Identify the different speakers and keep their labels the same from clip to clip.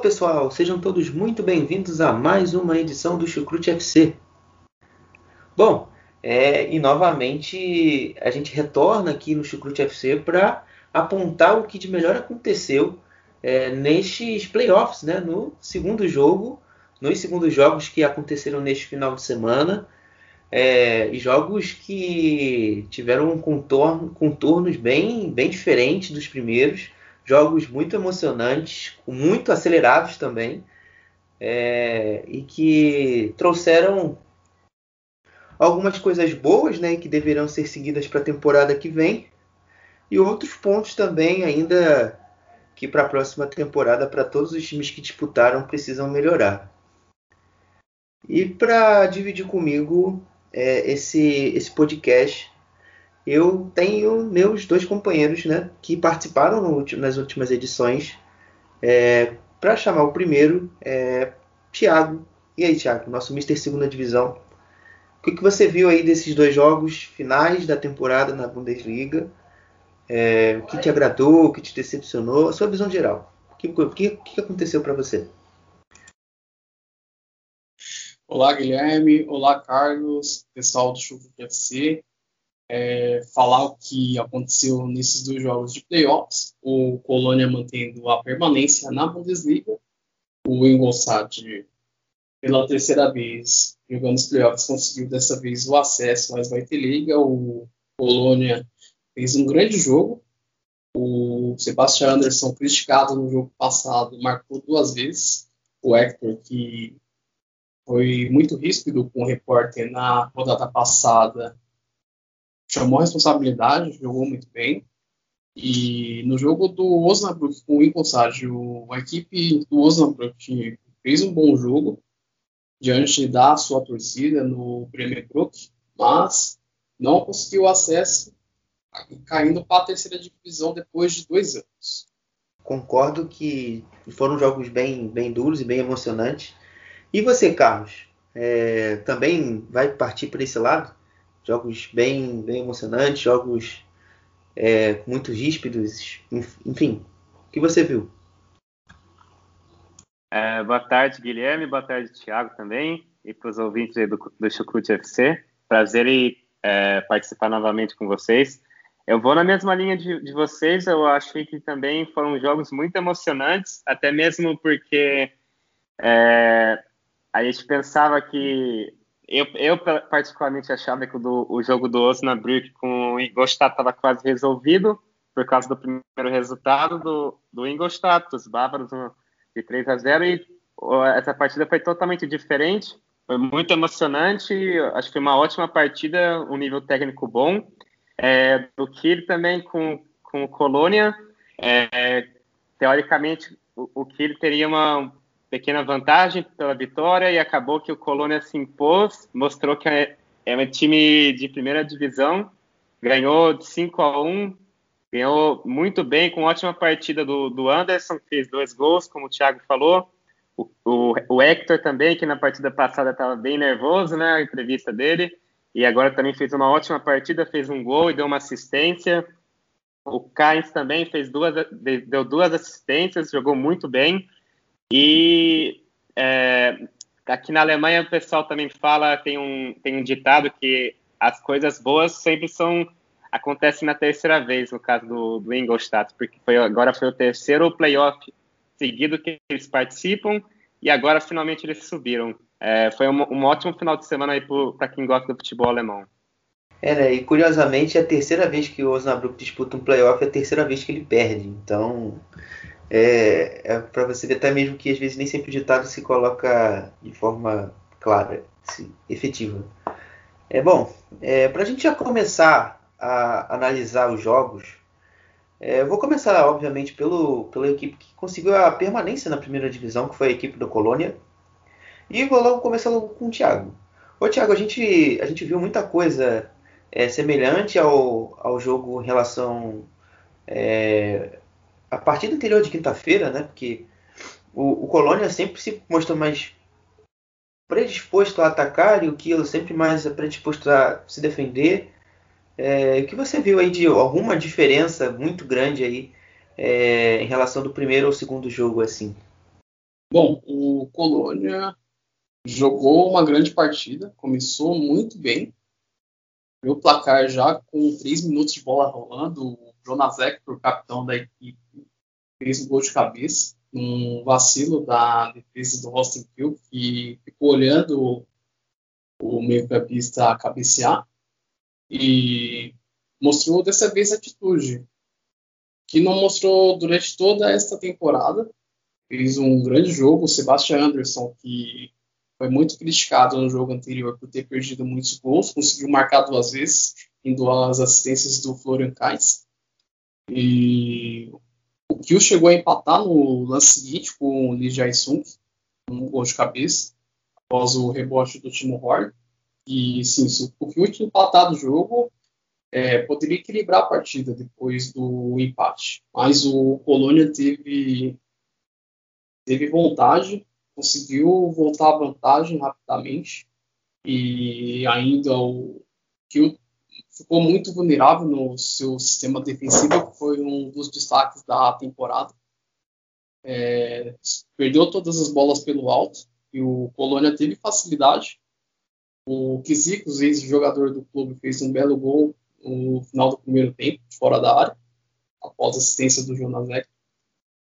Speaker 1: Pessoal, sejam todos muito bem-vindos a mais uma edição do Chucrute FC. Bom, é, e novamente a gente retorna aqui no Chucrute FC para apontar o que de melhor aconteceu é, nestes playoffs, né, no segundo jogo, nos segundos jogos que aconteceram neste final de semana, é, e jogos que tiveram contorno, contornos bem, bem diferentes dos primeiros jogos muito emocionantes, muito acelerados também, é, e que trouxeram algumas coisas boas, né, que deverão ser seguidas para a temporada que vem, e outros pontos também ainda que para a próxima temporada, para todos os times que disputaram, precisam melhorar. E para dividir comigo é, esse, esse podcast, eu tenho meus dois companheiros né, que participaram nas últimas edições. É, Para chamar o primeiro, é, Thiago. E aí, Thiago, nosso Mister Segunda Divisão. O que, que você viu aí desses dois jogos finais da temporada na Bundesliga? É, o que te agradou, o que te decepcionou? A sua visão geral. O que, que, que aconteceu para você?
Speaker 2: Olá, Guilherme. Olá, Carlos, pessoal do Chuva FC é, falar o que aconteceu nesses dois jogos de playoffs. O Colônia mantendo a permanência na Bundesliga. O Ingolstadt, pela terceira vez, jogando os playoffs, conseguiu dessa vez o acesso, mas vai ter liga. O Colônia fez um grande jogo. O Sebastian Anderson, criticado no jogo passado, marcou duas vezes. O Hector, que foi muito ríspido com o repórter na rodada passada, chamou a responsabilidade, jogou muito bem. E no jogo do Osnabrück com o Ingolstadt, a equipe do Osnabrück fez um bom jogo diante da sua torcida no Premier Brook, mas não conseguiu acesso, caindo para a terceira divisão depois de dois anos.
Speaker 1: Concordo que foram jogos bem, bem duros e bem emocionantes. E você, Carlos, é, também vai partir para esse lado? Jogos bem, bem emocionantes, jogos é, muito ríspidos, enfim. O que você viu?
Speaker 3: É, boa tarde, Guilherme, boa tarde, Thiago também, e para os ouvintes do, do Chucrute FC. Prazer em é, participar novamente com vocês. Eu vou na mesma linha de, de, vocês, eu achei que também foram jogos muito emocionantes, até mesmo porque é, a gente pensava que eu, eu particularmente achava que o, do, o jogo do Osnabrück com o Ingolstadt estava quase resolvido por causa do primeiro resultado do, do Ingolstadt, dos bávaros de 3 a 0 e essa partida foi totalmente diferente, foi muito emocionante, acho que foi uma ótima partida, um nível técnico bom. É, do Kiel também com, com o Colônia, é, teoricamente o, o Kiel teria uma, pequena vantagem pela vitória e acabou que o Colônia se impôs, mostrou que é, é um time de primeira divisão, ganhou de 5 a 1, ganhou muito bem, com ótima partida do, do Anderson, que fez dois gols, como o Thiago falou. O, o, o Hector também, que na partida passada estava bem nervoso, né, a entrevista dele, e agora também fez uma ótima partida, fez um gol e deu uma assistência. O Kainz também fez duas, deu duas assistências, jogou muito bem. E é, aqui na Alemanha o pessoal também fala, tem um, tem um ditado que as coisas boas sempre são acontecem na terceira vez, no caso do, do Ingolstadt, porque foi, agora foi o terceiro playoff seguido que eles participam e agora finalmente eles subiram. É, foi um, um, ótimo final de semana aí para quem gosta do futebol alemão.
Speaker 1: É, né? E curiosamente é a terceira vez que o Osnabrück disputa um playoff, é a terceira vez que ele perde. Então é, é para você ver até mesmo que às vezes nem sempre o ditado se coloca de forma clara, assim, efetiva. É bom, é, para a gente já começar a analisar os jogos, é, vou começar, obviamente, pelo, pela equipe que conseguiu a permanência na primeira divisão, que foi a equipe do Colônia. E vou logo começar logo com o Thiago. Ô Thiago, a gente, a gente viu muita coisa é, semelhante ao, ao jogo em relação é, a partir do interior de quinta-feira, né? Porque o, o Colônia sempre se mostrou mais predisposto a atacar e o Kilo sempre mais predisposto a se defender. É, o que você viu aí de alguma diferença muito grande aí é, em relação do primeiro ao segundo jogo assim?
Speaker 2: Bom, o Colônia jogou uma grande partida, começou muito bem. Meu placar já com três minutos de bola rolando, Jonas Hector, capitão da equipe, fez um gol de cabeça um vacilo da defesa do Austin Hill, que ficou olhando o meio-campista cabecear e mostrou dessa vez atitude, que não mostrou durante toda esta temporada. Fez um grande jogo, o Sebastian Anderson, que foi muito criticado no jogo anterior por ter perdido muitos gols, conseguiu marcar duas vezes, em duas assistências do Florian Kainz. E o Kiel chegou a empatar no lance seguinte com o Lee Jae-sung, um gol de cabeça, após o rebote do Timo Horn. E sim, se o Kiel tinha empatado o jogo, é, poderia equilibrar a partida depois do empate. Mas o Colônia teve, teve vontade, conseguiu voltar à vantagem rapidamente. E ainda o Kiel ficou muito vulnerável no seu sistema defensivo, que foi um dos destaques da temporada. É, perdeu todas as bolas pelo alto e o Colônia teve facilidade. O Kizikos, ex-jogador do clube, fez um belo gol no final do primeiro tempo, fora da área, após assistência do Jonas Neck.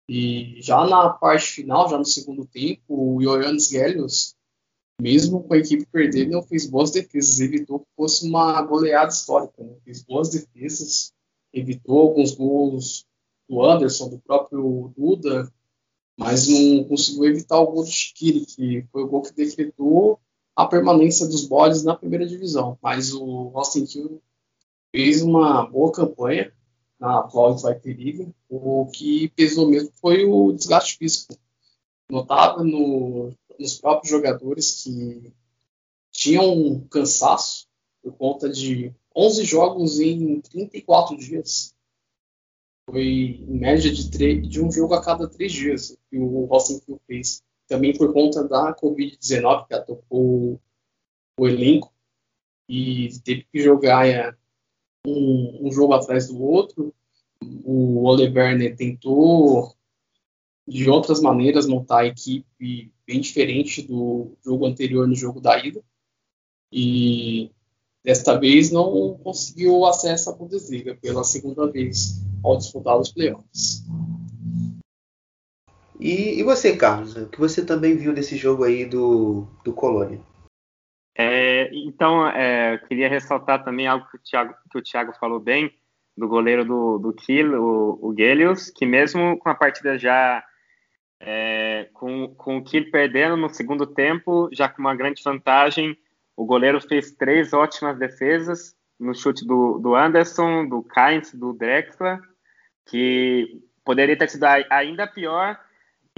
Speaker 2: E já na parte final, já no segundo tempo, o Ioannis Gelios mesmo com a equipe perdendo, não fez boas defesas, evitou que fosse uma goleada histórica. Né? Fez boas defesas, evitou alguns gols do Anderson, do próprio Duda, mas não conseguiu evitar o gol do Chiquiri, que foi o gol que decretou a permanência dos bodes na primeira divisão. Mas o Austin Hill fez uma boa campanha na atual Zweite Liga. O que pesou mesmo foi o desgaste físico. Notável no nos próprios jogadores que tinham um cansaço por conta de 11 jogos em 34 dias. Foi em média de, de um jogo a cada três dias que o Austin Field fez. Também por conta da Covid-19 que atacou o elenco e teve que jogar é, um, um jogo atrás do outro. O Oliver tentou de outras maneiras montar a equipe bem diferente do jogo anterior no jogo da ida. E desta vez não conseguiu acesso à Bundesliga pela segunda vez ao disputar os playoffs.
Speaker 1: E, e você, Carlos, o que você também viu desse jogo aí do, do Colônia?
Speaker 3: É, então, é, eu queria ressaltar também algo que o Thiago, que o Thiago falou bem, do goleiro do, do Kiel, o, o Gelius, que mesmo com a partida já é, com, com o Kiel perdendo no segundo tempo, já com uma grande vantagem, o goleiro fez três ótimas defesas no chute do, do Anderson, do Kainz, do Drexler, que poderia ter sido ainda pior.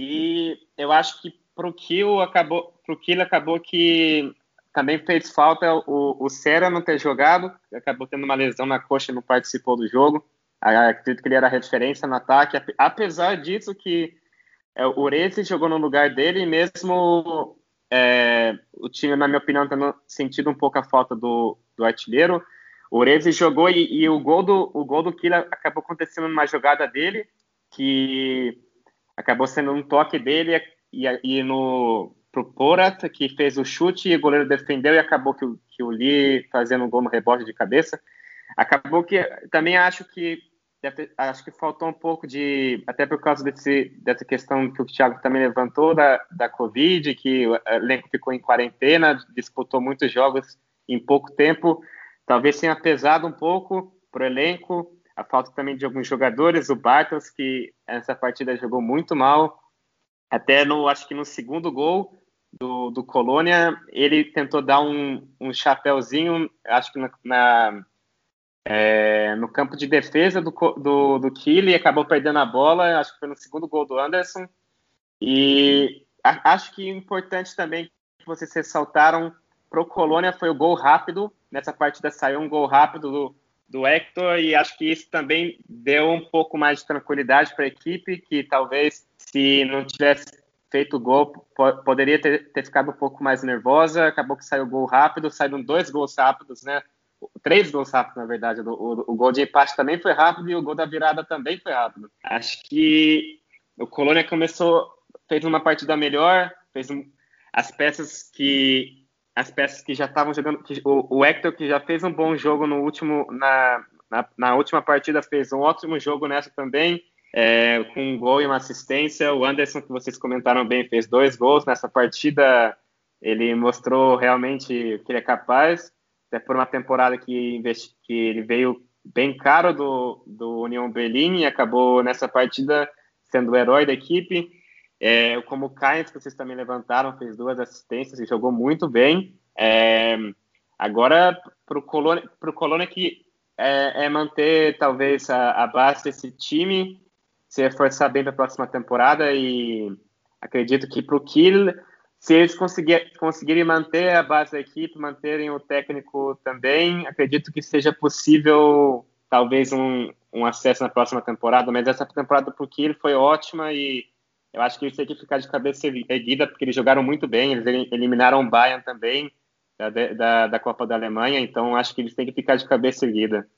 Speaker 3: E eu acho que para o Kiel acabou, acabou que também fez falta o, o não ter jogado, acabou tendo uma lesão na coxa e não participou do jogo. Acredito que ele era referência no ataque. Apesar disso, que é, o Urese jogou no lugar dele, e mesmo é, o time, na minha opinião, tendo sentido um pouco a falta do, do artilheiro. O Urese jogou e, e, o gol do o gol do Kila acabou acontecendo numa jogada dele, que acabou sendo um toque dele e, e no pro Porat, que fez o chute e o goleiro defendeu e acabou que, que o Lee fazendo um gol no rebote de cabeça. Acabou que também acho que ter, acho que faltou um pouco de, até por causa desse, dessa questão que o Thiago também levantou da, da Covid, que o elenco ficou em quarentena, disputou muitos jogos em pouco tempo, talvez tenha pesado um pouco para o elenco, a falta também de alguns jogadores, o Bartos, que nessa partida jogou muito mal, até no, acho que no segundo gol, do, do Colônia, ele tentou dar um, um chapéuzinho, acho que na, na é, no campo de defesa do, do, do Kille, acabou perdendo a bola, acho que foi no segundo gol do Anderson. E a, acho que importante também que vocês ressaltaram pro Colônia foi o gol rápido. Nessa partida saiu um gol rápido do, do Hector e acho que isso também deu um pouco mais de tranquilidade para a equipe, que talvez se não tivesse feito o gol, po poderia ter, ter, ficado um pouco mais nervosa. Acabou que saiu o gol rápido, saíram dois gols rápidos, né? Três gols rápidos, na verdade. O, o, o, gol de empate também foi rápido e o gol da virada também foi rápido. Acho que o Colônia começou, fez uma partida melhor, fez um, as peças que as peças que já estavam jogando. Que, o, o Hector, que já fez um bom jogo no último, na, na, na última partida, fez um ótimo jogo nessa também. É, com um gol e uma assistência. O Anderson, que vocês comentaram bem, fez dois gols nessa partida. Ele mostrou realmente que ele é capaz, até por uma temporada que, que ele veio bem caro do, do União Berlim e acabou nessa partida sendo o herói da equipe. É, como o Kainz, que vocês também levantaram, fez duas assistências e jogou muito bem. É, agora, para o Colônia, Colônia que é, é, manter talvez a, a, base desse time, se reforçar bem para a próxima temporada e acredito que para o Kiel, se eles conseguir, conseguirem manter a base da equipe, manterem o técnico também, acredito que seja possível talvez um, um acesso na próxima temporada, mas essa temporada o Kiel foi ótima e eu acho que eles têm que ficar de cabeça erguida, porque eles jogaram muito bem, eles eliminaram o Bayern também, da, da, da Copa da Alemanha, então acho que eles têm que ficar de cabeça erguida.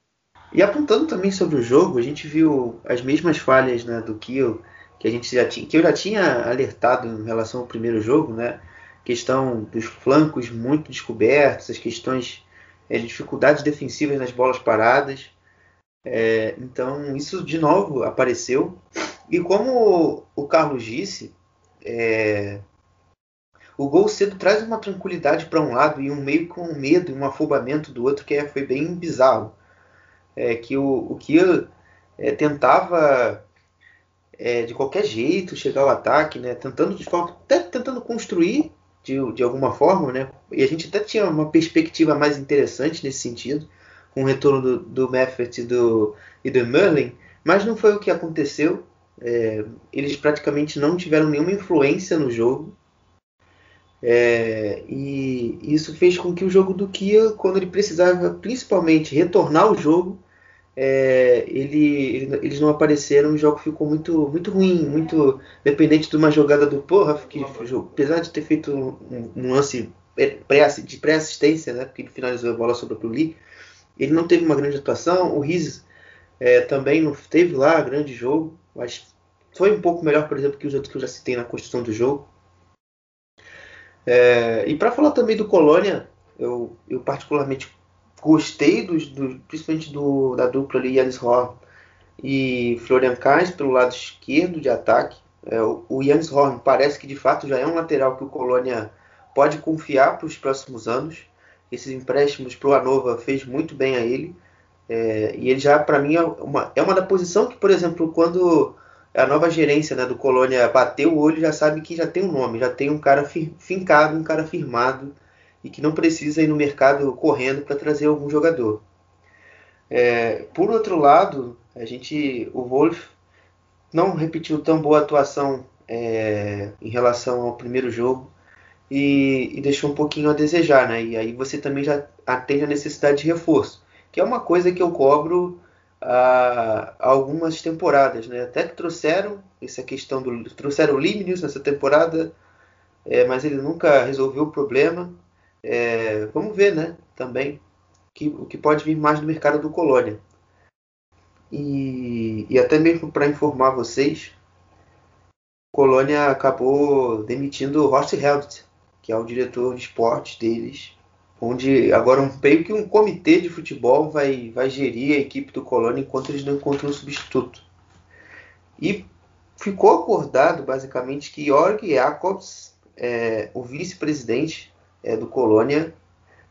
Speaker 1: E apontando também sobre o jogo, a gente viu as mesmas falhas né, do Kiel, que a gente já tinha, que eu já tinha alertado em relação ao primeiro jogo, né? Questão dos flancos muito descobertos, as questões é, de dificuldades defensivas nas bolas paradas. É, então isso de novo apareceu e como o Carlos disse, é, o gol cedo traz uma tranquilidade para um lado e um meio com um medo e um afobamento do outro que é, foi bem bizarro. É, que o, o Kiel é, tentava é, de qualquer jeito chegar ao ataque, né, tentando de forma, até tentando construir de, de alguma forma, né, e a gente até tinha uma perspectiva mais interessante nesse sentido, com o retorno do, do Meffert e do, e do Merlin, mas não foi o que aconteceu. É, eles praticamente não tiveram nenhuma influência no jogo. É, e isso fez com que o jogo do Kia, quando ele precisava principalmente retornar ao jogo, é, ele, ele, eles não apareceram. O jogo ficou muito, muito ruim, muito dependente de uma jogada do Porra, que apesar de ter feito um, um lance de pré-assistência, né, porque ele finalizou a bola sobre o Lee, ele não teve uma grande atuação. O Riz é, também não teve lá grande jogo, mas foi um pouco melhor, por exemplo, que os outros que eu já citei na construção do jogo. É, e para falar também do Colônia, eu, eu particularmente gostei dos, do, principalmente do, da dupla ali, Yannis Horn e Florian Kainz pelo lado esquerdo de ataque. É, o, o Yannis Horn parece que de fato já é um lateral que o Colônia pode confiar para os próximos anos. Esses empréstimos para o Anova fez muito bem a ele. É, e ele já, para mim, é uma, é uma da posição que, por exemplo, quando a nova gerência né, do Colônia bateu o olho já sabe que já tem um nome, já tem um cara fincado, um cara firmado e que não precisa ir no mercado correndo para trazer algum jogador. É, por outro lado, a gente, o Wolf não repetiu tão boa atuação é, em relação ao primeiro jogo e, e, deixou um pouquinho a desejar, né? E aí você também já atende a necessidade de reforço, que é uma coisa que eu cobro há algumas temporadas, né? Até que trouxeram essa questão do trouxeram o Limnius nessa temporada, é, mas ele nunca resolveu o problema. É, vamos ver, né? Também que, o que pode vir mais do mercado do Colônia. E, e até mesmo para informar vocês, Colônia acabou demitindo o Horst Held, que é o diretor de esportes deles, onde agora um meio que um comitê de futebol vai, vai gerir a equipe do Colônia enquanto eles não encontram um substituto. E ficou acordado basicamente que Jorg Jacobs, é, o vice-presidente é, do Colônia,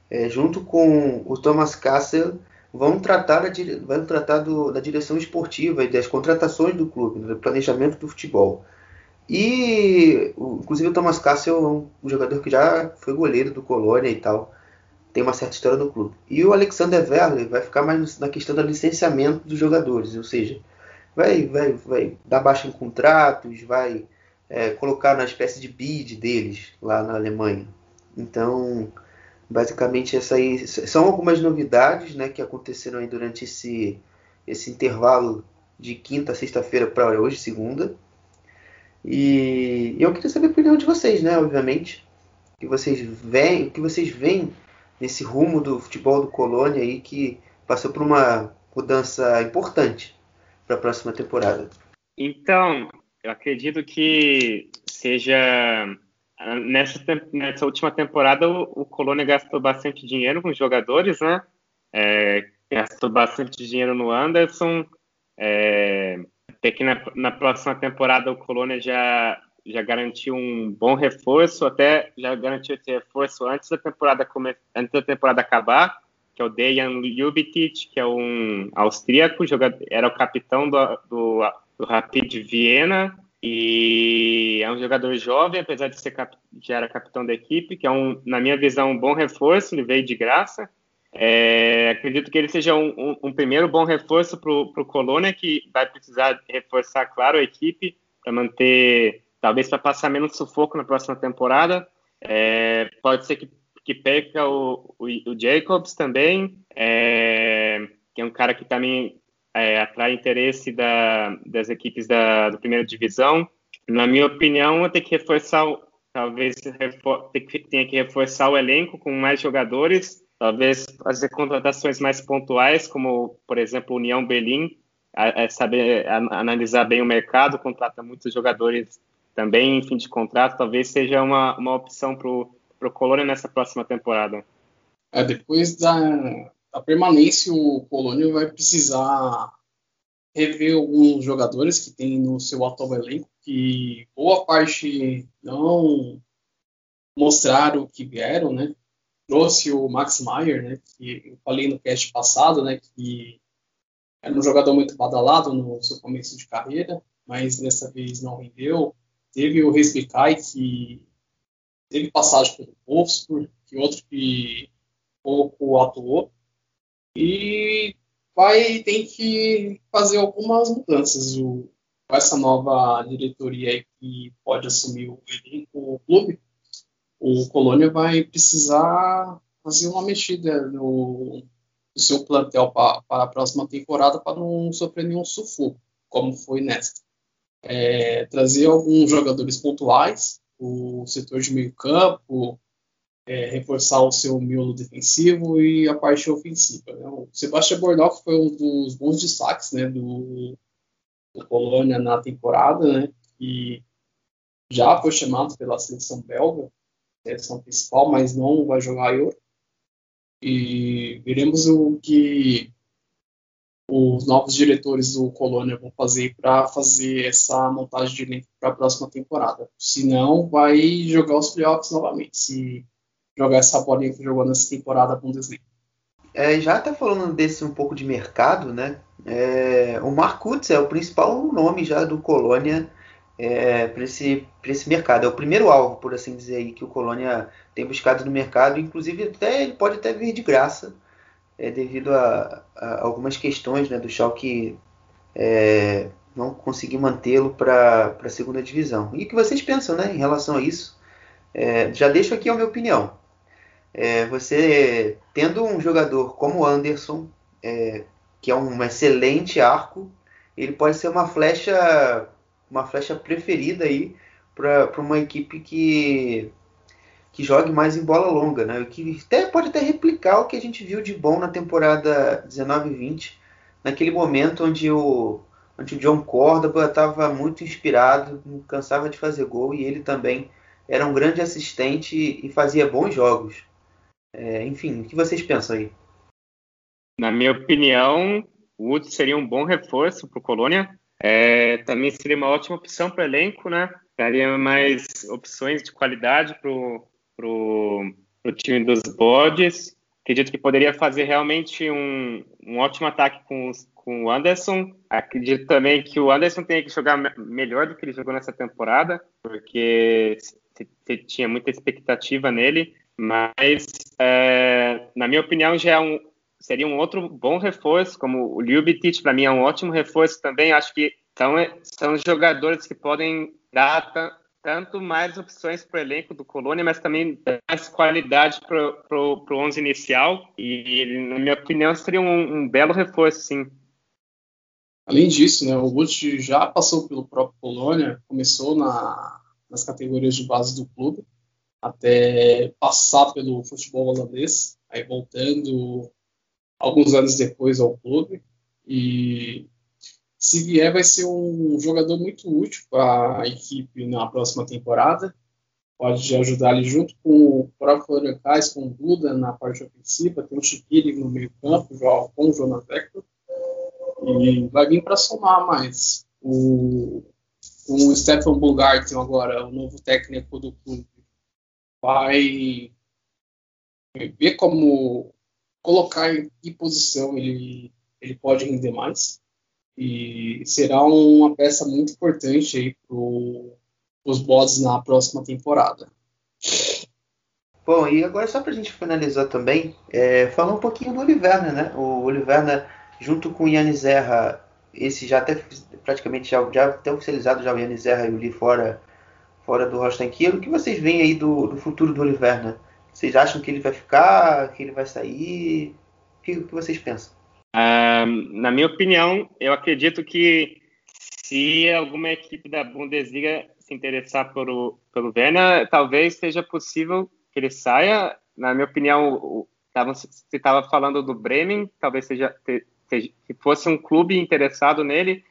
Speaker 1: é, junto com o Thomas Kassel, vão tratar, da, vão tratar do, da direção esportiva e das contratações do clube, do planejamento do futebol. E, inclusive, o Thomas Cassel é um jogador que já foi goleiro do Colônia e tal. Tem uma certa história no clube. E o Alexander Werler vai ficar mais na questão do licenciamento dos jogadores, ou seja, vai, vai, vai dar baixa em contratos, vai é, colocar na espécie de bid deles lá na Alemanha. Então, basicamente, essa aí são algumas novidades né, que aconteceram aí durante esse, esse intervalo de quinta a sexta-feira para hoje, segunda. E eu queria saber a opinião de vocês, né? Obviamente, que vocês veem, que vocês veem nesse rumo do futebol do Colônia aí que passou por uma mudança importante para a próxima temporada.
Speaker 3: Então, eu acredito que seja nessa, nessa última temporada o, o Colônia gastou bastante dinheiro com os jogadores, né? É, gastou bastante dinheiro no Anderson. É, até que na, na, próxima temporada o Colônia já, já garantiu um bom reforço, até já garantiu esse reforço antes da temporada, antes da temporada acabar, que é o Dejan Ljubicic, que é um austríaco, jogador, era o capitão do, do, do Rapid Viena, e é um jogador jovem, apesar de ser cap, já era capitão da equipe, que é um, na minha visão, um bom reforço, ele veio de graça. É, acredito que ele seja um, um, um primeiro bom reforço para o Colônia, que vai precisar reforçar, claro, a equipe para manter, talvez para passar menos sufoco na próxima temporada. É, pode ser que, que perca o, o, o Jacobs também, é, que é um cara que também é, atrai interesse da, das equipes da, da primeira divisão. Na minha opinião, tem que reforçar, talvez refor, tenha que reforçar o elenco com mais jogadores talvez fazer contratações mais pontuais, como, por exemplo, União Berlim, é saber analisar bem o mercado, contrata muitos jogadores também em fim de contrato, talvez seja uma, uma opção para o Colônia nessa próxima temporada.
Speaker 2: É, depois da, da permanência, o Colônia vai precisar rever alguns jogadores que tem no seu atual elenco, que boa parte não mostraram o que vieram, né? trouxe o Max Meyer, né, que eu falei no cast passado, né, que era um jogador muito badalado no seu começo de carreira, mas dessa vez não rendeu. Teve o Resbicai, que teve passagem pelo Wolfsburg, que outro que pouco atuou. E vai tem que fazer algumas mudanças. O, com essa nova diretoria que pode assumir o, o clube, o Colônia vai precisar fazer uma mexida no, no seu plantel para a próxima temporada para não sofrer nenhum sufoco, como foi nesta. É, trazer alguns jogadores pontuais, o setor de meio campo, é, reforçar o seu miolo defensivo e a parte ofensiva. Né? O Sebastião Bordoff foi um dos bons destaques né, do, do Colônia na temporada, né, que já foi chamado pela seleção belga seleção principal, mas não vai jogar Euro. E veremos o que os novos diretores do Colônia vão fazer para fazer essa montagem de elenco para a próxima temporada. Se não, vai jogar os playoffs novamente, se jogar essa bolinha que jogou nessa temporada Bundesliga.
Speaker 1: É, já até falando desse um pouco de mercado, né? É, o Marcutz é o principal nome já do Colônia é, para esse, esse mercado. É o primeiro alvo, por assim dizer, aí, que o Colônia tem buscado no mercado. Inclusive, até, ele pode até vir de graça, é, devido a, a, algumas questões né, do Schalke é, não conseguir mantê-lo para a segunda divisão. E o que vocês pensam né, em relação a isso? É, já deixo aqui a minha opinião. É, você tendo um jogador como Anderson, é, que é um excelente arco, ele pode ser uma flecha uma flecha preferida aí para uma equipe que que jogue mais em bola longa, né? Que até, pode até replicar o que a gente viu de bom na temporada 19-20, naquele momento onde o, onde o John Córdoba estava muito inspirado, cansava de fazer gol e ele também era um grande assistente e fazia bons jogos. É, enfim, o que vocês pensam aí?
Speaker 3: Na minha opinião, o Wood seria um bom reforço para o Colônia. É, também seria uma ótima opção para o elenco, né? Daria mais opções de qualidade para o time dos bodes. acredito que poderia fazer realmente um, um ótimo ataque com, com o Anderson. Acredito também que o Anderson tem que jogar melhor do que ele jogou nessa temporada, porque se, tinha muita expectativa nele. Mas, é, na minha opinião, já é um, seria um outro bom reforço, como o Ljubicic, para mim, é um ótimo reforço também. Acho que são, são jogadores que podem dar tanto mais opções para o elenco do Colônia, mas também mais qualidade para o 11 inicial. E, na minha opinião, seria um, um belo reforço, sim.
Speaker 2: Além disso, né, o Butch já passou pelo próprio Colônia, começou na, nas categorias de base do clube, até passar pelo futebol holandês, aí voltando alguns anos depois ao clube. E se vier, vai ser um jogador muito útil para a equipe na próxima temporada. Pode ajudar ali junto com o próprio Florian Kais, com o Duda na parte ofensiva, tem o Chiquiri no meio campo, com o Jonas Vector. E vai vir para somar mais. O, o Stefan Bulgarten agora, o novo técnico do clube, vai ver como colocar em que posição ele, ele pode render mais e será uma peça muito importante aí para os bots na próxima temporada.
Speaker 1: Bom, e agora só para a gente finalizar também, é, falar um pouquinho do Oliverna, né? O Oliverna, junto com o Yannis Erra, esse já até praticamente já, já até oficializado já o Yannis Erra e o Lee fora, fora do Rostan Kiel. O que vocês veem aí do, do futuro do Oliverna? Vocês acham que ele vai ficar, que ele vai sair? O que, que vocês pensam?
Speaker 3: na minha opinião, eu acredito que se alguma equipe da Bundesliga se interessar pelo, pelo Werner, talvez seja possível que ele saia. Na minha opinião, você estava falando do Bremen, talvez seja, que fosse um clube interessado nele,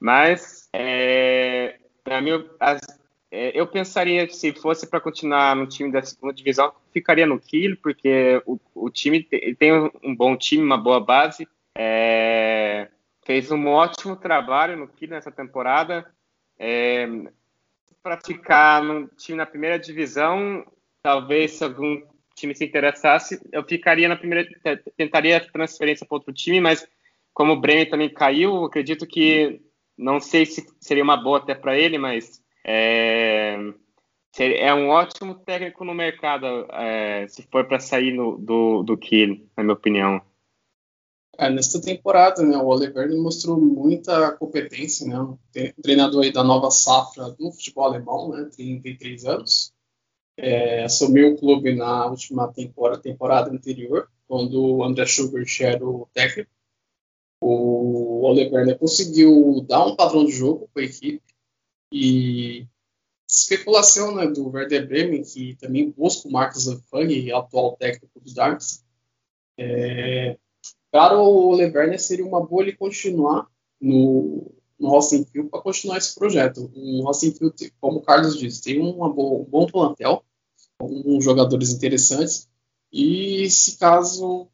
Speaker 3: mas é, minha, as, eu pensaria que se fosse para continuar no time da segunda divisão, ficaria no Kiel, porque o, o time tem um bom time, uma boa base, é, fez um ótimo trabalho no Kiel nessa temporada. É, para ficar no time na primeira divisão, talvez se algum time se interessasse, eu ficaria na primeira, tentaria transferência para outro time, mas como o Bremen também caiu, acredito que não sei se seria uma boa até para ele, mas é, é um ótimo técnico no mercado é, se for para sair no, do, do Kiel, na minha opinião.
Speaker 2: É, nesta temporada, né, o Oliver mostrou muita competência, né, treinador aí da nova safra do futebol alemão, né, 33 anos, é, assumiu o clube na última temporada, temporada anterior, quando o André Schubert era o técnico. O Oliver né, conseguiu dar um padrão de jogo para a equipe e especulação né, do Werder Bremen, que também busca o Marcos Lefang, atual técnico do Darmstadt, é, para o Leverner seria uma boa ele continuar no, no Rosenfield para continuar esse projeto. O Rosenfield, como o Carlos disse, tem uma boa, um bom plantel, com jogadores interessantes, e se caso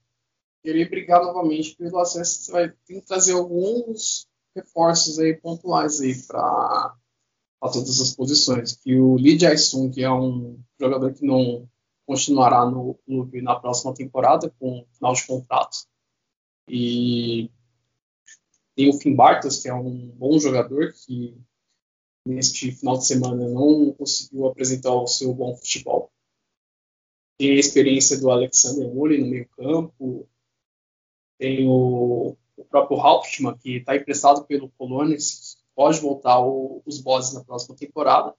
Speaker 2: querer brigar novamente pelo acesso, você vai ter que trazer alguns reforços aí pontuais aí para todas as posições. Que o Lee Jae-sung, que é um jogador que não continuará no clube na próxima temporada com final de contrato, e tem o Finn Bartos, que é um bom jogador, que neste final de semana não conseguiu apresentar o seu bom futebol. Tem a experiência do Alexander Murray no meio campo. Tem o, o próprio Hauptmann, que está emprestado pelo Colônia, pode voltar o, os bosses na próxima temporada.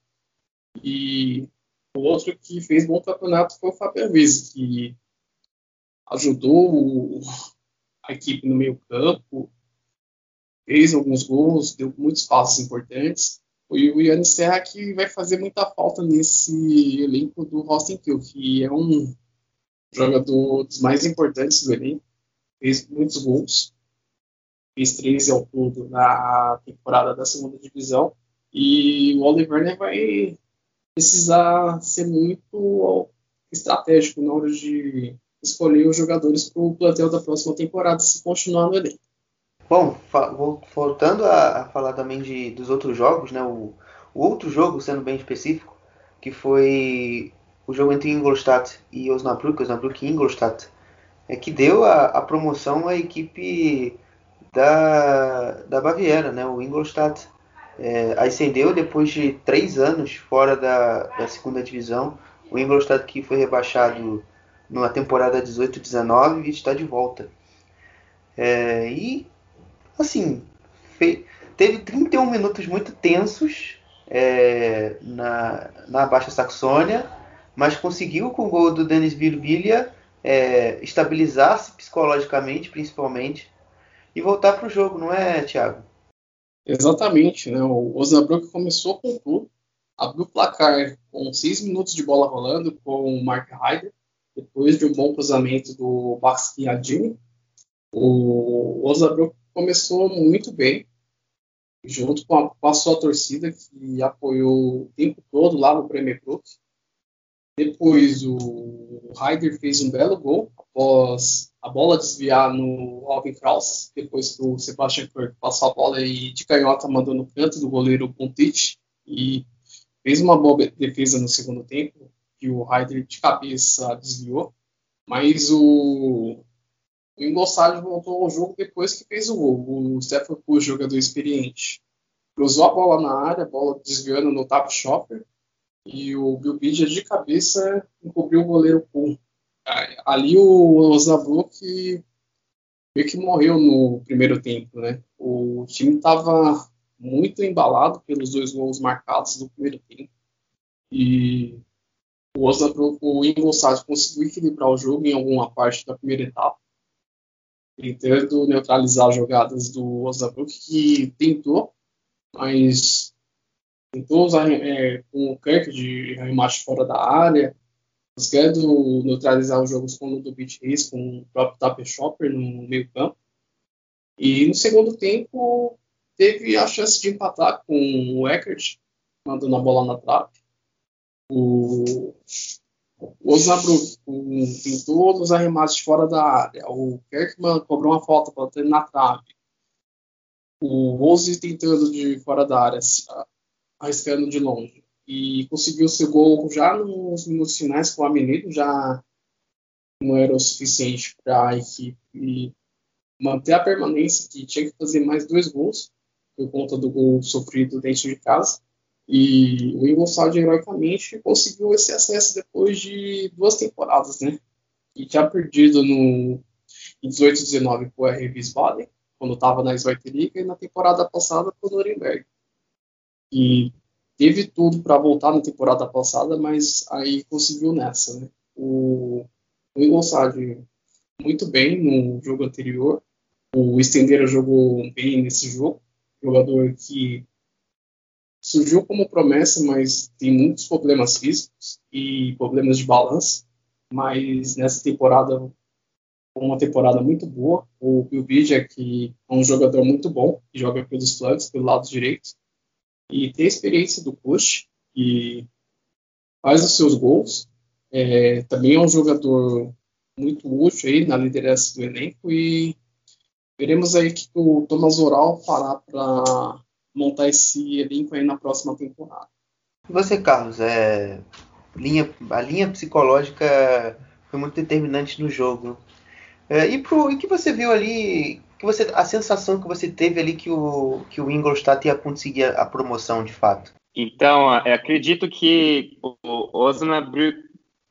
Speaker 2: E o outro que fez bom campeonato foi o Fabio Vise, que ajudou o, a equipe no meio campo, fez alguns gols, deu muitos passos importantes. E o Yannis Serra que vai fazer muita falta nesse elenco do Austin Kill, que é um jogador dos mais importantes do elenco, fez muitos gols, fez 13 ao todo na temporada da segunda divisão, e o Oliver vai precisar ser muito estratégico na hora de escolher os jogadores para o plantel da próxima temporada, se continuar no elenco.
Speaker 1: Bom, voltando a, falar também de, dos outros jogos, né, o, o, outro jogo, sendo bem específico, que foi o jogo entre Ingolstadt e Osnabrück, Osnabrück e Ingolstadt, é que deu a, a promoção à equipe da, da Baviera, né, o Ingolstadt. É, ascendeu depois de três anos fora da, da segunda divisão. O Ingolstadt que foi rebaixado numa temporada 18-19 e está de volta. É, e assim, teve 31 minutos muito tensos é, na, na Baixa Saxônia, mas conseguiu com o gol do Denis Virvilha é, estabilizar-se psicologicamente, principalmente, e voltar para o jogo, não é, Thiago?
Speaker 2: Exatamente, né? O Osnabrück começou com tudo, abriu o placar com seis minutos de bola rolando com o Mark Heider, depois de um bom cruzamento do Basquiadini. O Osnabrück começou muito bem, junto com a, com a, sua torcida que apoiou o tempo todo lá no Premier Brook. Depois o Heider fez um belo gol após a bola desviar no Alvin Kraus, depois que o Sebastian Kirk passou a bola e de canhota mandou no canto do goleiro Pontic e fez uma boa defesa no segundo tempo, que o Heider de cabeça desviou, mas o, o Ingolstadt voltou ao jogo depois que fez o gol. O Stefan Kuhn, jogador experiente, cruzou a bola na área, a bola desviando no tap shopper, e o Bill Bidger de cabeça encobriu o goleiro Kuhn ali o Osnabrück meio que morreu no primeiro tempo, né? O time estava muito embalado pelos dois gols marcados no primeiro tempo e o Osnabrück, o Ingolstadt conseguiu equilibrar o jogo em alguma parte da primeira etapa, tentando neutralizar as jogadas do Osnabrück que tentou, mas tentou usar é, com o Kirk de remate fora da área, buscando neutralizar os jogos como o do Beach Race, com o próprio Tapper Shopper no meio campo. E no segundo tempo teve a chance de empatar com o Eckert, mandando a bola na trave. O, o Osnabrück todos os arremates fora da área. O Kerkman cobrou uma falta ter na trave. O Rose tentando de fora da área, arriscando de longe e conseguiu seu gol já nos minutos finais com a Mineiro, já não era o suficiente para a equipe manter a permanência, que tinha que fazer mais dois gols por conta do gol sofrido dentro de casa. E o Ingolstadt, heroicamente, conseguiu esse acesso depois de duas temporadas, né? E tinha perdido no, em 18-19 para o RB Wiesbaden, quando estava na Zweite Liga, e na temporada passada para o Nuremberg. E teve tudo para voltar na temporada passada, mas aí conseguiu nessa. Né? O, o Ingolstadt muito bem no jogo anterior. O Estendera jogou bem nesse jogo. Jogador que surgiu como promessa, mas tem muitos problemas físicos e problemas de balanço. Mas nessa temporada, uma temporada muito boa. O Bill Bidja, que é um jogador muito bom, que joga pelos flancos, pelo lado direito e ter experiência do push e faz os seus gols. É, também é um jogador muito útil aí na liderança do elenco e veremos aí que o Thomas Oral fará para montar esse elenco aí na próxima temporada.
Speaker 1: E você, Carlos, é, linha, a linha psicológica foi muito determinante no jogo. É, e o que você viu ali que você a sensação que você teve ali que o que o Ingolstadt ia conseguir a, a promoção de fato?
Speaker 3: Então, acredito que o Osnabrück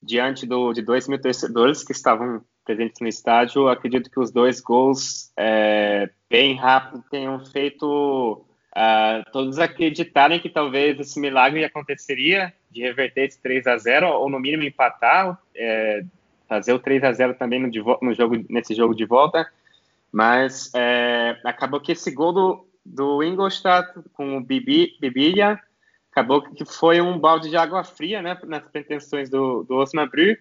Speaker 3: diante do, de dois mil torcedores que estavam presentes no estádio, acredito que os dois gols é, bem rápido tenham feito uh, todos acreditarem que talvez esse milagre aconteceria de reverter esse 3 a 0 ou no mínimo empatar, é, fazer o 3 a 0 também no, no jogo, nesse jogo de volta. Mas é, acabou que esse gol do, do Ingolstadt com o Bibi, Bibilia acabou que foi um balde de água fria né, nas pretensões do, do Osnabrück.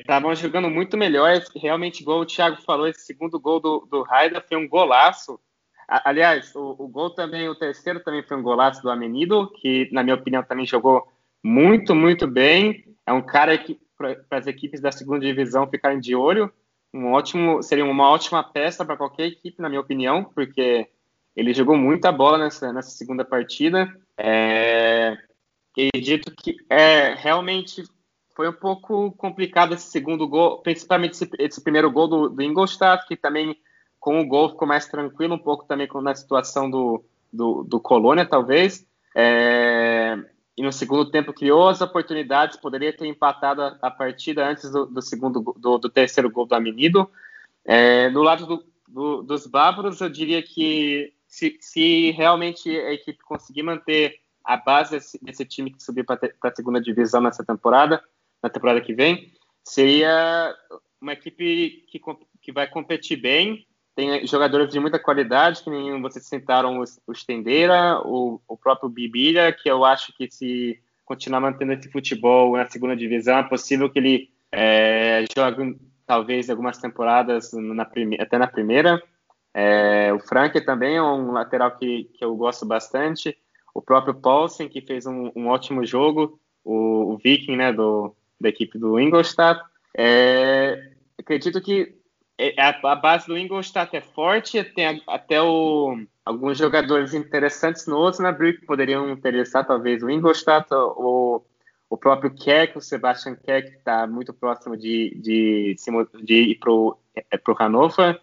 Speaker 3: Estavam é, jogando muito melhor. Realmente, igual o Thiago falou, esse segundo gol do, do Raida foi um golaço. aliás, o, o, gol também, o terceiro também foi um golaço do Amenido, que, na minha opinião, também jogou muito, muito bem. É um cara que, para as equipes da segunda divisão ficarem de olho um ótimo, seria uma ótima peça para qualquer equipe, na minha opinião, porque ele jogou muita bola nessa, nessa segunda partida. É, acredito que é, realmente foi um pouco complicado esse segundo gol, principalmente esse, esse primeiro gol do, do, Ingolstadt, que também com o gol ficou mais tranquilo, um pouco também na situação do, do, do Colônia, talvez. É, e no segundo tempo criou as oportunidades, poderia ter empatado a, a partida antes do, do segundo do, do, terceiro gol do Amenido. É, no lado do, dos bávaros, eu diria que se, se, realmente a equipe conseguir manter a base desse, desse time que subiu para a segunda divisão nessa temporada, na temporada que vem, seria uma equipe que, que vai competir bem, tem jogadores de muita qualidade, que nem vocês citaram o Stendeira, o, o próprio Bibilha, que eu acho que se continuar mantendo esse futebol na segunda divisão, é possível que ele é, jogue talvez algumas temporadas na até na primeira. É, o Frank também é um lateral que, que eu gosto bastante. O próprio Paulsen, que fez um, um ótimo jogo. O, o Viking, né, do, da equipe do Ingolstadt. É, acredito que a, base do Ingolstadt é forte, tem até o, alguns jogadores interessantes no Osnabrück que poderiam interessar, talvez o Ingolstadt, o, o próprio Keck, o Sebastian Keck, que está muito próximo de, de, de ir para o é, Hannover.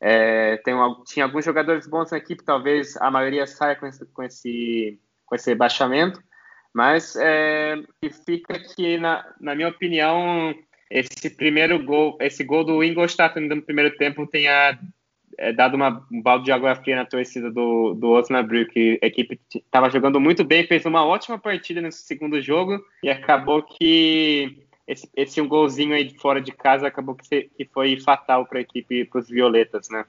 Speaker 3: É, tem, tinha alguns jogadores bons na equipe, talvez a maioria saia com esse, com esse, com esse baixamento, mas é, fica que, na, na minha opinião, esse primeiro gol, esse gol do Ingolstadt no primeiro tempo tenha é, dado uma, um balde de água fria na torcida do, do Osnabrück. A equipe estava jogando muito bem, fez uma ótima partida nesse segundo jogo e acabou que esse, esse um golzinho aí de fora de casa acabou que, que foi fatal para a equipe, para os violetas, né?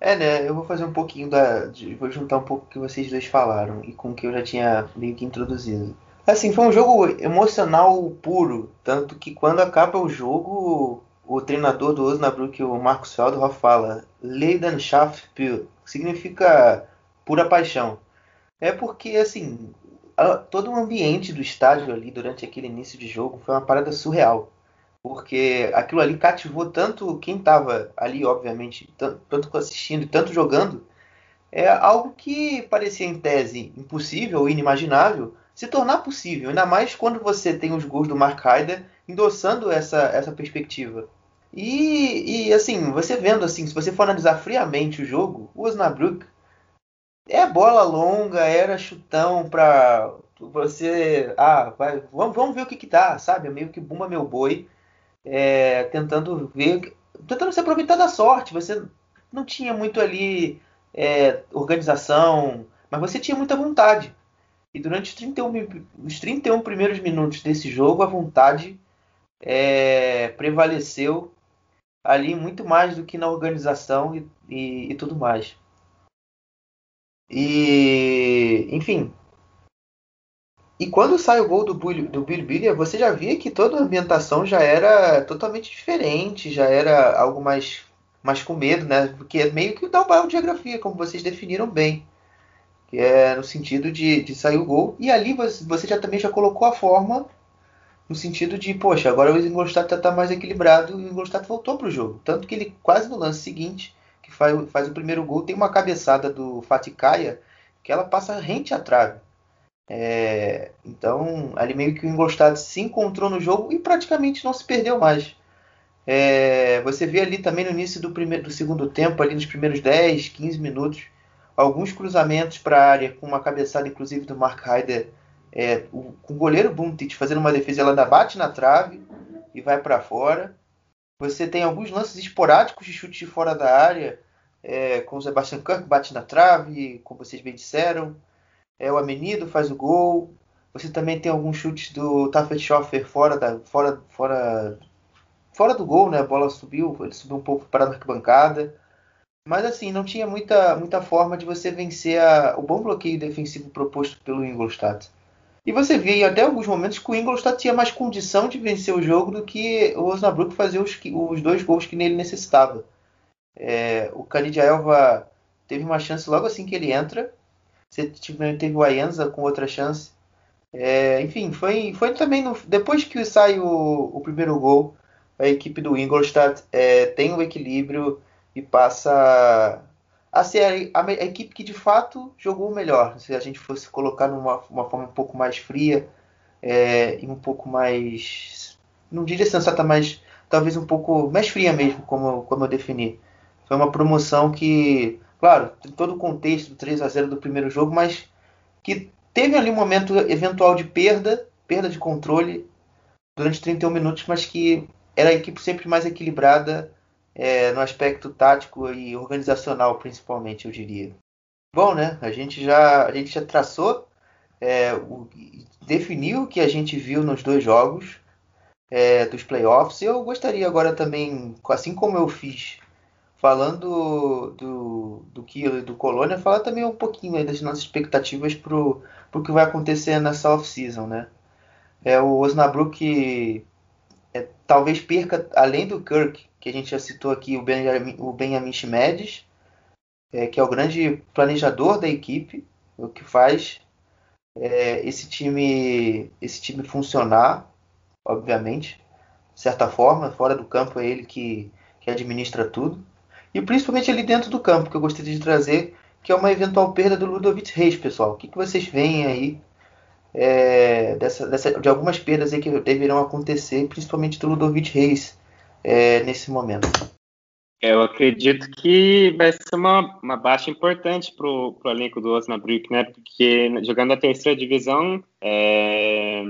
Speaker 1: É, né? Eu vou fazer um pouquinho da. De, vou juntar um pouco o que vocês dois falaram e com o que eu já tinha meio que introduzido. Assim, foi um jogo emocional puro. Tanto que quando acaba o jogo, o treinador do Osnabrück, o Marcos Feldhoff, fala Leidenschaft pur, que significa pura paixão. É porque, assim, a, todo o ambiente do estádio ali durante aquele início de jogo foi uma parada surreal. Porque aquilo ali cativou tanto quem estava ali, obviamente, tanto, tanto assistindo e tanto jogando. É algo que parecia em tese impossível ou inimaginável, se tornar possível, ainda mais quando você tem os gols do Mark Haider endossando essa, essa perspectiva. E, e assim, você vendo assim, se você for analisar friamente o jogo, o Osnabrück é bola longa, era chutão para você, ah, vai, vamos, vamos ver o que que tá, sabe? É meio que bumba meu boi, é, tentando ver, tentando se aproveitar da sorte. Você não tinha muito ali é, organização, mas você tinha muita vontade. E durante os 31, os 31 primeiros minutos desse jogo, a vontade é, prevaleceu ali muito mais do que na organização e, e, e tudo mais. E, enfim. E quando sai o gol do, do você já via que toda a ambientação já era totalmente diferente, já era algo mais, mais com medo, né? Porque é meio que dá uma geografia, como vocês definiram bem que é no sentido de, de sair o gol. E ali você, já também já colocou a forma no sentido de, poxa, agora o Ingolstadt está mais equilibrado e o Ingolstadt voltou para o jogo. Tanto que ele quase no lance seguinte, que faz, faz o primeiro gol, tem uma cabeçada do Fatikaia que ela passa rente à trave. É, então, ali meio que o Ingolstadt se encontrou no jogo e praticamente não se perdeu mais. É, você vê ali também no início do, primeiro, do segundo tempo, ali nos primeiros 10, 15 minutos, alguns cruzamentos para a área, com uma cabeçada inclusive do Mark Heider, é, o, com o goleiro Buntic fazendo uma defesa, ela ainda bate na trave e vai para fora. Você tem alguns lances esporádicos de chute de fora da área, é, com o Sebastian Kirk bate na trave, como vocês bem disseram. É, o Amenido faz o gol. Você também tem alguns chutes do Taffetschoffer fora, da, fora, fora, fora do gol, né? A bola subiu, ele subiu um pouco para a arquibancada. Mas assim, não tinha muita, muita forma de você vencer a, o bom bloqueio defensivo proposto pelo Ingolstadt. E você via até alguns momentos que o Ingolstadt tinha mais condição de vencer o jogo do que o Osnabrück fazer os, os dois gols que nele necessitava. É, o Canidia Elva teve uma chance logo assim que ele entra. Você teve o Ayenza com outra chance. É, enfim, foi, foi também no, depois que sai o, o, primeiro gol, a equipe do Ingolstadt é, tem o equilíbrio e passa a ser a, a, equipe que de fato jogou melhor. Se a gente fosse colocar numa uma forma um pouco mais fria, é, e um pouco mais, não diria sensata, mas talvez um pouco mais fria mesmo, como, como eu defini. Foi uma promoção que, claro, tem todo o contexto do 3 a 0 do primeiro jogo, mas que teve ali um momento eventual de perda, perda de controle durante 31 minutos, mas que era a equipe sempre mais equilibrada é, no aspecto tático e organizacional, principalmente, eu diria. Bom, né? A gente já, a gente já traçou, é, o, definiu o que a gente viu nos dois jogos é, dos playoffs. Eu gostaria agora também, assim como eu fiz, falando do, do Kilo e do Colônia, falar também um pouquinho das nossas expectativas para o que vai acontecer nessa off-season, né? É, o Osnabrück é, talvez perca, além do Kirk, que a gente já citou aqui, o Benjamin, o Benjamin Schmedes, é, que é o grande planejador da equipe, o que faz é, esse time esse time funcionar, obviamente, de certa forma, fora do campo é ele que, que administra tudo. E principalmente ali dentro do campo, que eu gostaria de trazer, que é uma eventual perda do Ludovic Reis, pessoal. O que, que vocês veem aí é, dessa, dessa, de algumas perdas aí que deverão acontecer, principalmente do Ludovic Reis é, nesse momento.
Speaker 3: Eu acredito que vai ser uma, uma baixa importante para o elenco do Osnabrück, né? Porque jogando a terceira divisão, é,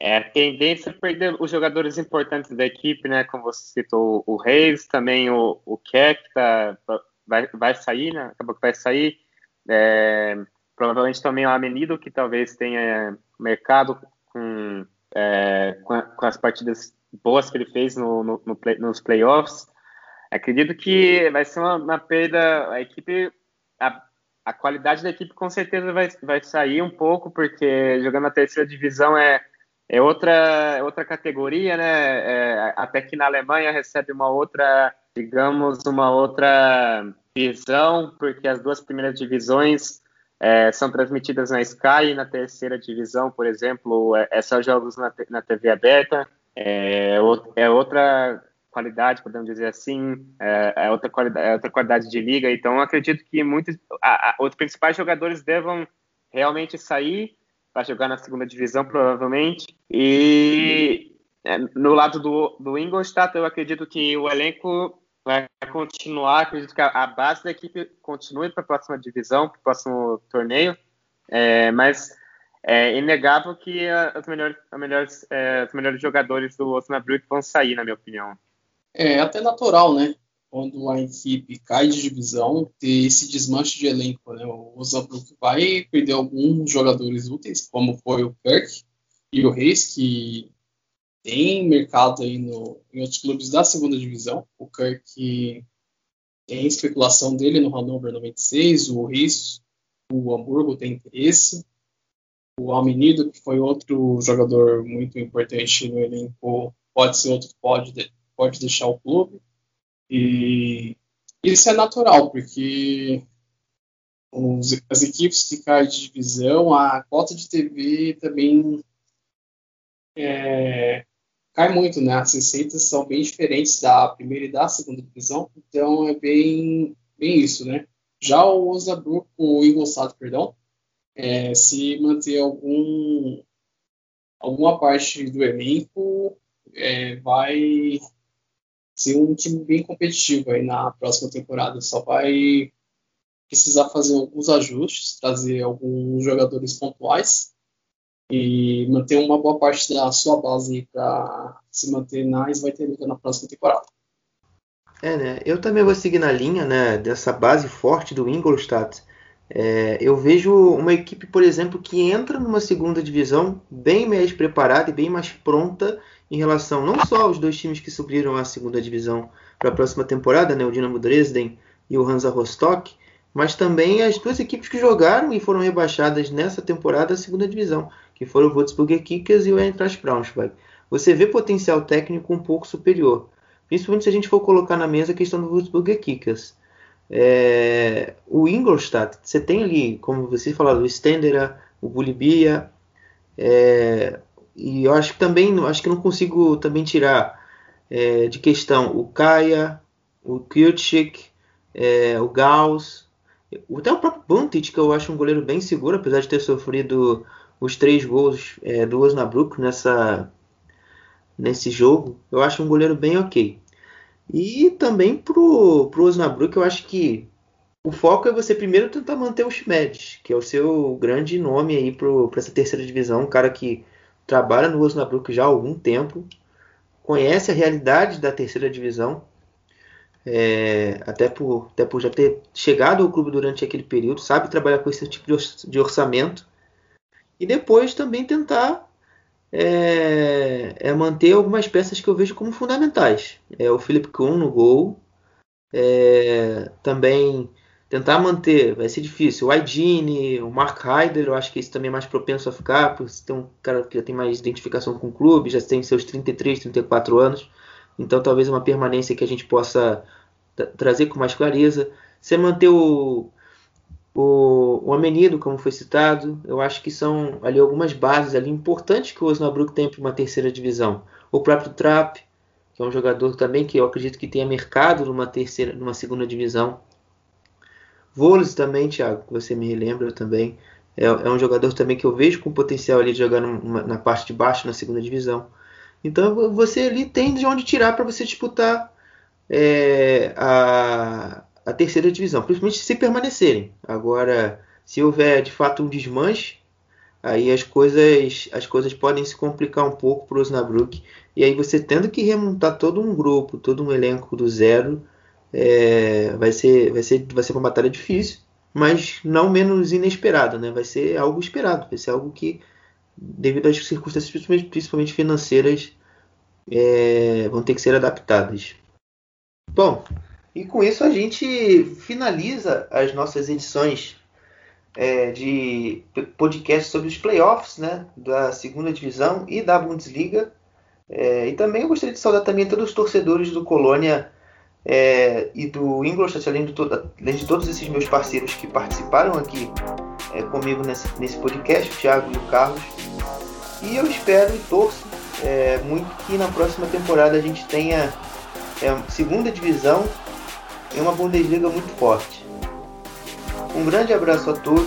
Speaker 3: é a tendência a perder os jogadores importantes da equipe, né? Como você citou, o Reis, também o, o Keck, tá, vai, vai sair, né? Acabou que vai sair. É, provavelmente também o Amenido, que talvez tenha mercado com, é, com, com, as partidas boas que ele fez no, no, no nos playoffs. Acredito que vai ser uma, uma perda. A equipe, a, a, qualidade da equipe com certeza vai, vai sair um pouco, porque jogando na terceira divisão é, é outra, é outra categoria, né? É, até que na Alemanha recebe uma outra, digamos, uma outra visão, porque as duas primeiras divisões é, são transmitidas na Sky, na terceira divisão, por exemplo, é, é só jogos na, na TV aberta, é, é, outra qualidade, podemos dizer assim, é, é, outra qualidade, é outra qualidade de liga, então acredito que muitos, a, a, os principais jogadores devam realmente sair para jogar na segunda divisão, provavelmente, e é, no lado do, do Ingolstadt, eu acredito que o elenco vai continuar, acredito que a, base da equipe continue para a próxima divisão, para o próximo torneio, é, mas é inegável que as melhores, as melhores, é, os melhores jogadores do Osnabrück vão sair, na minha opinião.
Speaker 2: É até natural, né? Quando a equipe cai de divisão, ter esse desmanche de elenco, né? O Osnabrück vai perder alguns jogadores úteis, como foi o Kirk e o Reis, que tem mercado aí no, em outros clubes da segunda divisão. O Kirk tem especulação dele no Hannover 96, o Riss, o Hamburgo tem interesse. O Almenido, que foi outro jogador muito importante no elenco, pode ser outro pode, pode deixar o clube. E isso é natural, porque os, as equipes que caem de divisão, a cota de TV também é, cai muito, né? As receitas são bem diferentes da primeira e da segunda divisão, então é bem, bem isso, né? Já o Osnabrück, o Ingolstadt, perdão, é, se manter algum alguma parte do elenco, é, vai ser um time bem competitivo aí na próxima temporada. Só vai precisar fazer alguns ajustes, trazer alguns jogadores pontuais e manter uma boa parte da sua base para se manter na Sviteliga na próxima temporada.
Speaker 1: É, né? Eu também vou seguir na linha né, dessa base forte do Ingolstadt. É, eu vejo uma equipe, por exemplo, que entra numa segunda divisão bem mais preparada e bem mais pronta em relação não só aos dois times que subiram a segunda divisão para a próxima temporada, né, o Dinamo Dresden e o Hansa Rostock, mas também as duas equipes que jogaram e foram rebaixadas nessa temporada à segunda divisão, que foram o Würzburger Kickers e o Eintracht Braunschweig. Você vê potencial técnico um pouco superior, principalmente se a gente for colocar na mesa a questão do Würzburger Kickers. É, o Ingolstadt, você tem ali, como você falou, o Stendera, o Bulibia, é, e eu acho que também, acho que não consigo também tirar é, de questão o Kaya, o Kürtschik, é, o Gauss, até o próprio Buntic, que eu acho um goleiro bem seguro, apesar de ter sofrido os três gols é, do Osnabrück nessa, nesse jogo, eu acho um goleiro bem ok. E também pro, pro Osnabrück, eu acho que o foco é você primeiro tentar manter o Schmedes, que é o seu grande nome aí para essa terceira divisão, um cara que trabalha no Osnabrück já há algum tempo, conhece a realidade da terceira divisão, é, até, por, até por já ter chegado ao clube durante aquele período, sabe trabalhar com esse tipo de orçamento, e depois também tentar é, é, manter algumas peças que eu vejo como fundamentais. É o Philip Kuhn no gol, é, também tentar manter, vai ser difícil. O Aidini, o Mark Heider, eu acho que esse também é mais propenso a ficar, porque tem um cara que já tem mais identificação com o clube, já tem seus 33, 34 anos, então talvez uma permanência que a gente possa trazer com mais clareza. Você manter o, o, o Amenido, como foi citado, eu acho que são ali algumas bases ali importantes que o Osnabrück tem para uma terceira divisão. O próprio Trapp, que é um jogador também que eu acredito que tenha mercado numa terceira, numa segunda divisão. Voles também, Thiago, que você me relembra também. É, é, um jogador também que eu vejo com potencial ali de jogar numa, na parte de baixo, na segunda divisão. Então você ali tem de onde tirar para você disputar é, a, a terceira divisão, principalmente se permanecerem. Agora, se houver de fato um desmanche, aí as coisas as coisas podem se complicar um pouco para o Osnabrück e aí você tendo que remontar todo um grupo, todo um elenco do zero, é, vai ser vai ser vai ser uma batalha difícil, mas não menos inesperada, né? Vai ser algo esperado, vai ser algo que devido às circunstâncias principalmente, principalmente financeiras é, vão ter que ser adaptadas. Bom, e com isso a gente finaliza as nossas edições é, de podcast sobre os playoffs né, da segunda divisão e da Bundesliga. É, e também eu gostaria de saudar também todos os torcedores do Colônia é, e do Ingolstadt, além de, além de, todos esses meus parceiros que participaram aqui é, comigo nesse, nesse podcast, o Thiago e o Carlos. E eu espero e torço é, muito que na próxima temporada a gente tenha é, segunda divisão em uma Bundesliga muito forte. Um grande abraço a todos